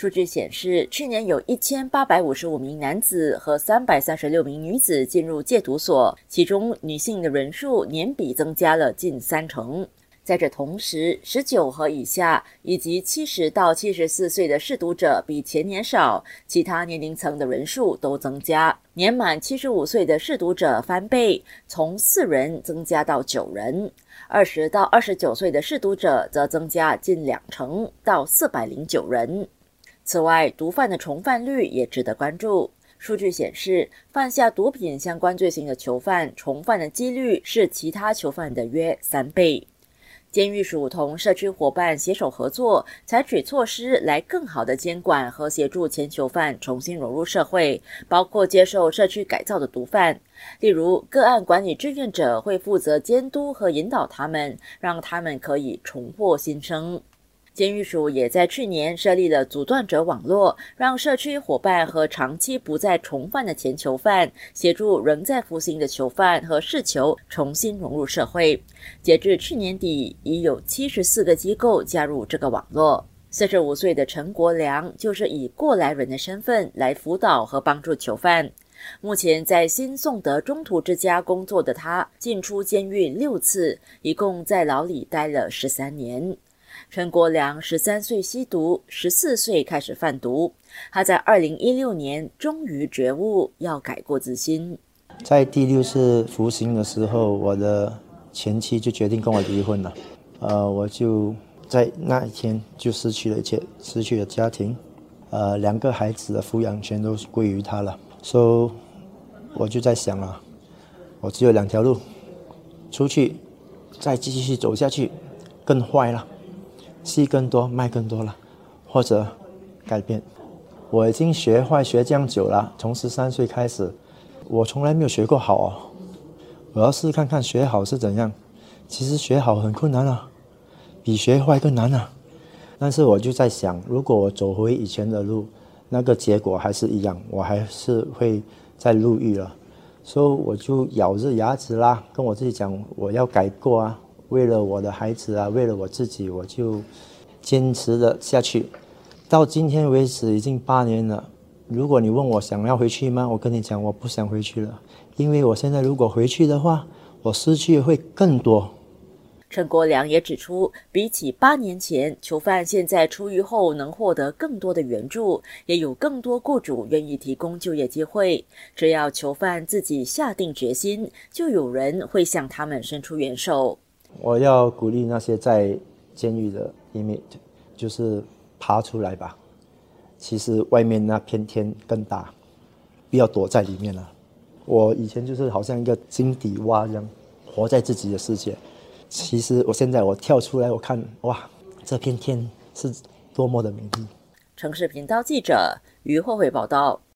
数据显示，去年有一千八百五十五名男子和三百三十六名女子进入戒毒所，其中女性的人数年比增加了近三成。在这同时，十九和以下以及七十到七十四岁的试毒者比前年少，其他年龄层的人数都增加。年满七十五岁的试毒者翻倍，从四人增加到九人；二十到二十九岁的试毒者则增加近两成，到四百零九人。此外，毒贩的重犯率也值得关注。数据显示，犯下毒品相关罪行的囚犯重犯的几率是其他囚犯的约三倍。监狱署同社区伙伴携手合作，采取措施来更好的监管和协助前囚犯重新融入社会，包括接受社区改造的毒贩。例如，个案管理志愿者会负责监督和引导他们，让他们可以重获新生。监狱署也在去年设立了阻断者网络，让社区伙伴和长期不再重犯的前囚犯协助仍在服刑的囚犯和释囚重新融入社会。截至去年底，已有七十四个机构加入这个网络。四十五岁的陈国良就是以过来人的身份来辅导和帮助囚犯。目前在新宋德中途之家工作的他，进出监狱六次，一共在牢里待了十三年。陈国良十三岁吸毒，十四岁开始贩毒。他在二零一六年终于觉悟，要改过自新。在第六次服刑的时候，我的前妻就决定跟我离婚了。呃，我就在那一天就失去了一切，失去了家庭，呃，两个孩子的抚养权都归于他了。所以我就在想啊，我只有两条路：出去，再继续走下去，更坏了。吸更多，卖更多了，或者改变。我已经学坏学这样久了，从十三岁开始，我从来没有学过好哦。我要试看看学好是怎样。其实学好很困难啊，比学坏更难啊。但是我就在想，如果我走回以前的路，那个结果还是一样，我还是会再入狱了。所以我就咬着牙齿啦，跟我自己讲，我要改过啊。为了我的孩子啊，为了我自己，我就坚持了下去。到今天为止已经八年了。如果你问我想要回去吗？我跟你讲，我不想回去了，因为我现在如果回去的话，我失去会更多。陈国良也指出，比起八年前，囚犯现在出狱后能获得更多的援助，也有更多雇主愿意提供就业机会。只要囚犯自己下定决心，就有人会向他们伸出援手。我要鼓励那些在监狱的一面，就是爬出来吧。其实外面那片天更大，不要躲在里面了。我以前就是好像一个井底蛙一样，活在自己的世界。其实我现在我跳出来，我看哇，这片天是多么的美丽。城市频道记者于慧慧报道。